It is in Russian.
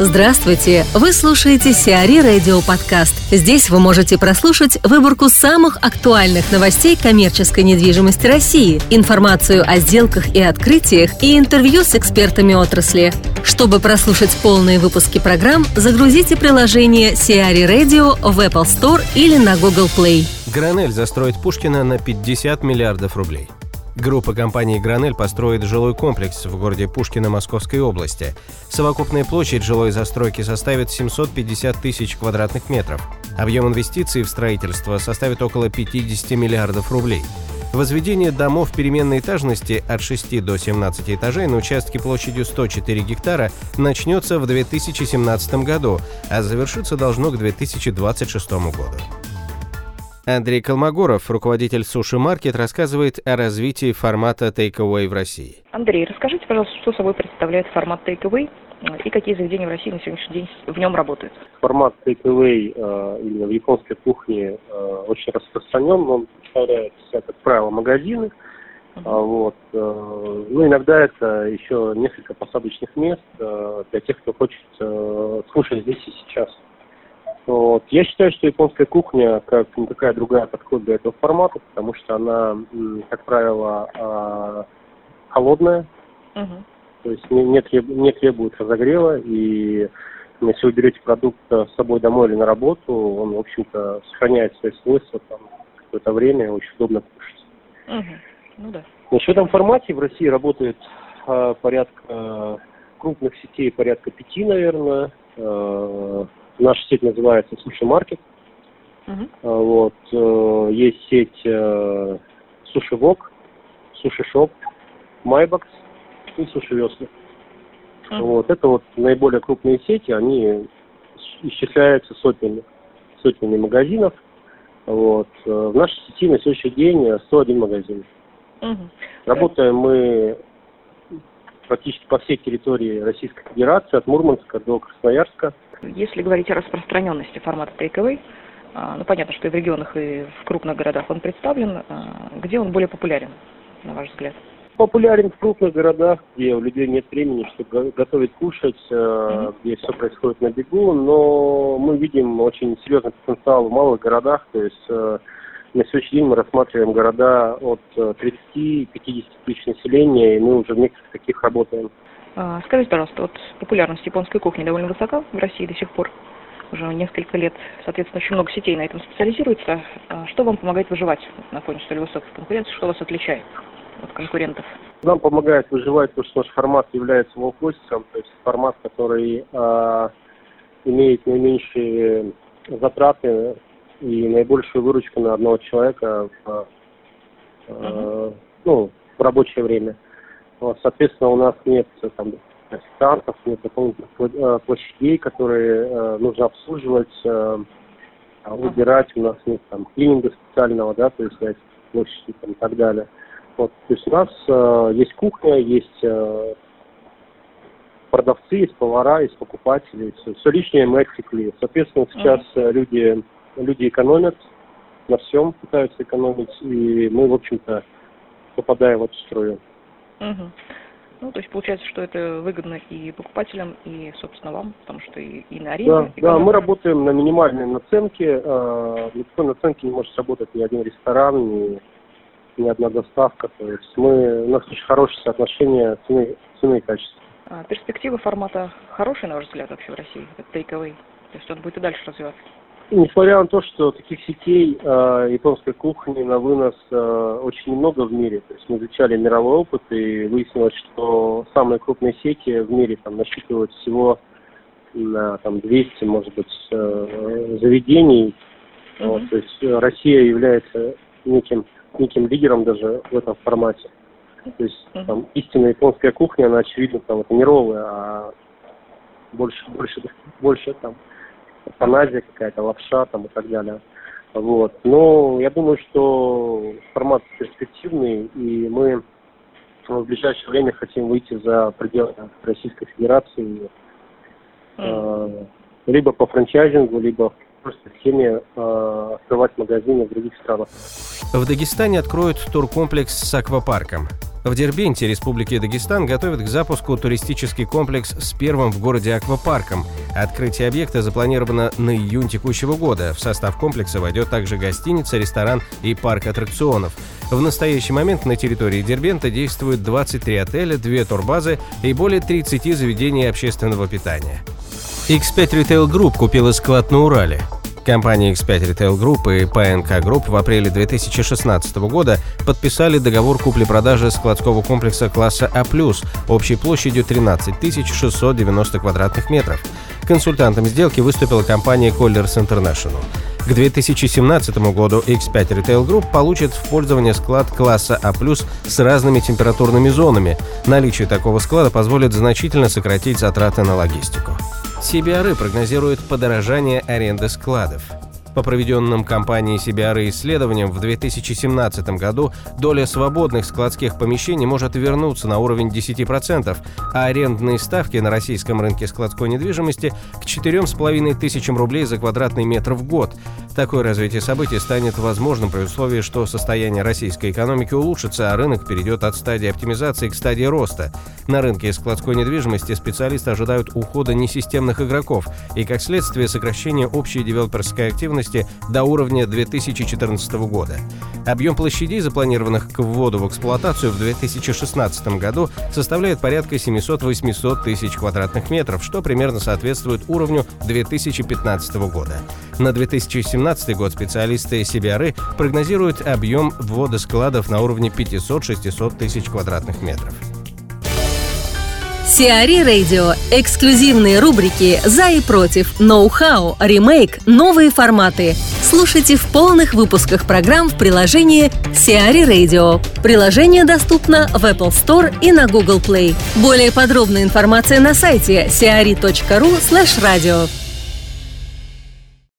Здравствуйте! Вы слушаете Сиари Радио Подкаст. Здесь вы можете прослушать выборку самых актуальных новостей коммерческой недвижимости России, информацию о сделках и открытиях и интервью с экспертами отрасли. Чтобы прослушать полные выпуски программ, загрузите приложение Сиари Radio в Apple Store или на Google Play. Гранель застроит Пушкина на 50 миллиардов рублей. Группа компании «Гранель» построит жилой комплекс в городе Пушкино Московской области. Совокупная площадь жилой застройки составит 750 тысяч квадратных метров. Объем инвестиций в строительство составит около 50 миллиардов рублей. Возведение домов переменной этажности от 6 до 17 этажей на участке площадью 104 гектара начнется в 2017 году, а завершиться должно к 2026 году. Андрей Колмогоров, руководитель Суши Маркет, рассказывает о развитии формата Takeaway в России. Андрей, расскажите, пожалуйста, что собой представляет формат Takeaway и какие заведения в России на сегодняшний день в нем работают? Формат Takeaway э, именно в японской кухне э, очень распространен. Он представляет, как правило, магазины. Uh-huh. Вот. Э, ну, иногда это еще несколько посадочных мест э, для тех, кто хочет э, слушать здесь и сейчас. Вот. Я считаю, что японская кухня, как никакая другая, подходит для этого формата, потому что она, как правило, а, холодная, uh-huh. то есть не, не, треб, не требует разогрева, и если вы берете продукт с собой домой или на работу, он, в общем-то, сохраняет свои свойства там какое-то время, очень удобно кушать. Uh-huh. Ну да. Значит, в этом формате в России работает э, порядка крупных сетей, порядка пяти, наверное, э, Наша сеть называется Суши Маркет. Uh-huh. Вот. Э, есть сеть э, Суши Wok, Суши Shop, MYBOX и Суши Весла. Uh-huh. Вот. Это вот наиболее крупные сети, они исчисляются сотнями, сотнями магазинов. Вот. Э, в нашей сети на сегодняшний день 101 магазин. Uh-huh. Работаем мы практически по всей территории Российской Федерации, от Мурманска до Красноярска. Если говорить о распространенности формата takeaway, а, ну понятно, что и в регионах, и в крупных городах он представлен. А, где он более популярен, на ваш взгляд? Популярен в крупных городах, где у людей нет времени, чтобы готовить, кушать, mm-hmm. где все происходит на бегу, но мы видим очень серьезный потенциал в малых городах, то есть на сегодняшний день мы рассматриваем города от 30-50 тысяч населения, и мы уже в некоторых таких работаем. А, скажите, пожалуйста, вот популярность японской кухни довольно высока в России до сих пор. Уже несколько лет, соответственно, очень много сетей на этом специализируется. А что вам помогает выживать на фоне столь высокой конкуренции? Что вас отличает от конкурентов? Нам помогает выживать, потому что наш формат является лоукостиком, то есть формат, который э, имеет наименьшие затраты и наибольшую выручку на одного человека в, э, uh-huh. ну, в рабочее время. Вот, соответственно, у нас нет э, там официантов, нет дополнительных э, площадей, которые э, нужно обслуживать, а, убирать. У нас нет там клининга специального, да, то есть на площади там, и так далее. Вот, то есть у нас э, есть кухня, есть э, продавцы, есть повара, есть покупатели, все, все лишнее мы отсекли. Соответственно, сейчас mm-hmm. люди, люди экономят на всем, пытаются экономить, и мы, в общем-то, попадаем в эту струю. Угу. Ну, то есть получается, что это выгодно и покупателям, и, собственно, вам, потому что и, и на аренде. Да, и да, мы работаем на минимальной наценке. Э, на такой наценке не может работать ни один ресторан, ни, ни одна доставка. То есть мы, у нас очень хорошее соотношение цены, цены и качества. А перспективы формата хорошие, на ваш взгляд, вообще в России, это take-away? То есть он будет и дальше развиваться? Несмотря на то, что таких сетей э, японской кухни на вынос э, очень немного в мире, то есть мы изучали мировой опыт и выяснилось, что самые крупные сети в мире там насчитывают всего на там 200, может быть, э, заведений. Mm-hmm. Вот, то есть Россия является неким неким лидером даже в этом формате. То есть mm-hmm. там истинная японская кухня, она очевидно там это не роллы, а больше больше больше там паназия какая-то, лапша там и так далее. Вот. Но я думаю, что формат перспективный, и мы в ближайшее время хотим выйти за пределы Российской Федерации. Э, либо по франчайзингу, либо просто схеме э, открывать магазины в других странах. В Дагестане откроют туркомплекс с аквапарком. В Дербенте, Республике Дагестан, готовят к запуску туристический комплекс с первым в городе аквапарком. Открытие объекта запланировано на июнь текущего года. В состав комплекса войдет также гостиница, ресторан и парк аттракционов. В настоящий момент на территории Дербента действуют 23 отеля, 2 турбазы и более 30 заведений общественного питания. X5 Retail Group купила склад на Урале. Компания X5 Retail Group и PNK Group в апреле 2016 года подписали договор купли-продажи складского комплекса класса А+, общей площадью 13 690 квадратных метров. Консультантом сделки выступила компания Colliers International. К 2017 году X5 Retail Group получит в пользование склад класса А+, с разными температурными зонами. Наличие такого склада позволит значительно сократить затраты на логистику. CBRE прогнозирует подорожание аренды складов. По проведенным компанией CBR исследованиям в 2017 году доля свободных складских помещений может вернуться на уровень 10%, а арендные ставки на российском рынке складской недвижимости к 4,5 тысячам рублей за квадратный метр в год. Такое развитие событий станет возможным при условии, что состояние российской экономики улучшится, а рынок перейдет от стадии оптимизации к стадии роста. На рынке складской недвижимости специалисты ожидают ухода несистемных игроков и, как следствие, сокращения общей девелоперской активности до уровня 2014 года. Объем площадей, запланированных к вводу в эксплуатацию в 2016 году, составляет порядка 700-800 тысяч квадратных метров, что примерно соответствует уровню 2015 года. На 2017 год специалисты CBRE прогнозируют объем ввода складов на уровне 500-600 тысяч квадратных метров. Сиари Радио. Эксклюзивные рубрики «За и против», «Ноу-хау», «Ремейк», «Новые форматы». Слушайте в полных выпусках программ в приложении Сиари Radio. Приложение доступно в Apple Store и на Google Play. Более подробная информация на сайте siari.ru slash radio.